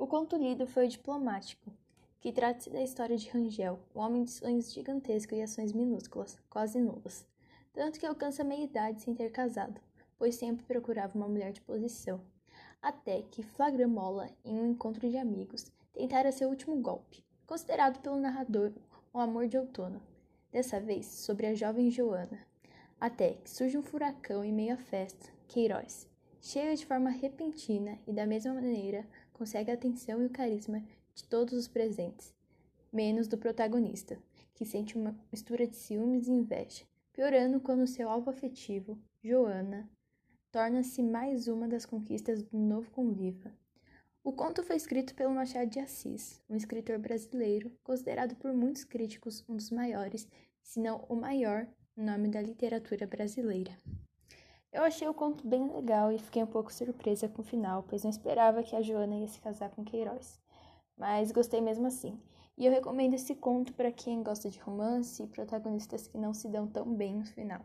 O conto lido foi o diplomático, que trata-se da história de Rangel, um homem de sonhos gigantescos e ações minúsculas, quase nulas, tanto que alcança meia-idade sem ter casado, pois sempre procurava uma mulher de posição, até que Flagramola, em um encontro de amigos, tentara seu último golpe, considerado pelo narrador um amor de outono, dessa vez sobre a jovem Joana, até que surge um furacão em meio à festa, Queiroz, chega de forma repentina e da mesma maneira consegue a atenção e o carisma de todos os presentes, menos do protagonista, que sente uma mistura de ciúmes e inveja, piorando quando seu alvo afetivo, Joana, torna-se mais uma das conquistas do novo conviva. O conto foi escrito pelo Machado de Assis, um escritor brasileiro considerado por muitos críticos um dos maiores, se não o maior, nome da literatura brasileira. Eu achei o conto bem legal e fiquei um pouco surpresa com o final, pois não esperava que a Joana ia se casar com Queiroz. Mas gostei mesmo assim. E eu recomendo esse conto para quem gosta de romance e protagonistas que não se dão tão bem no final.